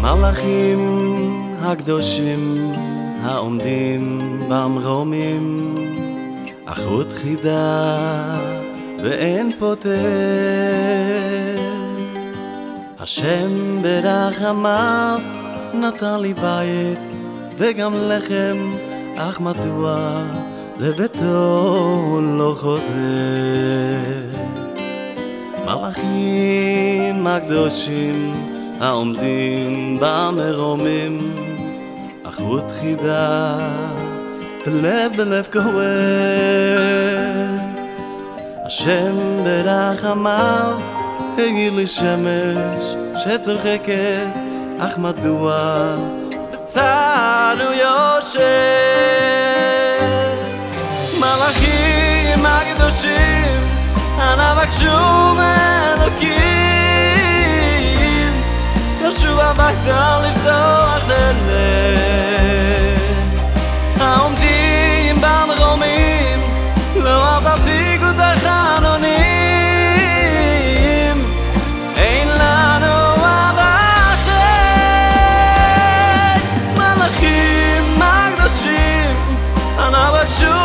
מלאכים הקדושים העומדים במרומים, אחות חידה ואין פותר. השם ברחמיו נתן לי בית וגם לחם אך מדוע לביתו לא חוזר? מלאכים הקדושים העומדים במרומים אחות חידה בלב בלב כואב. השם ברחמיו הגיר לי שמש שצוחקת אך מדוע? בצענו יושב. מלאכים הקדושים אנא בקשו מאלוקים ישוב הביתה לפתוח none of a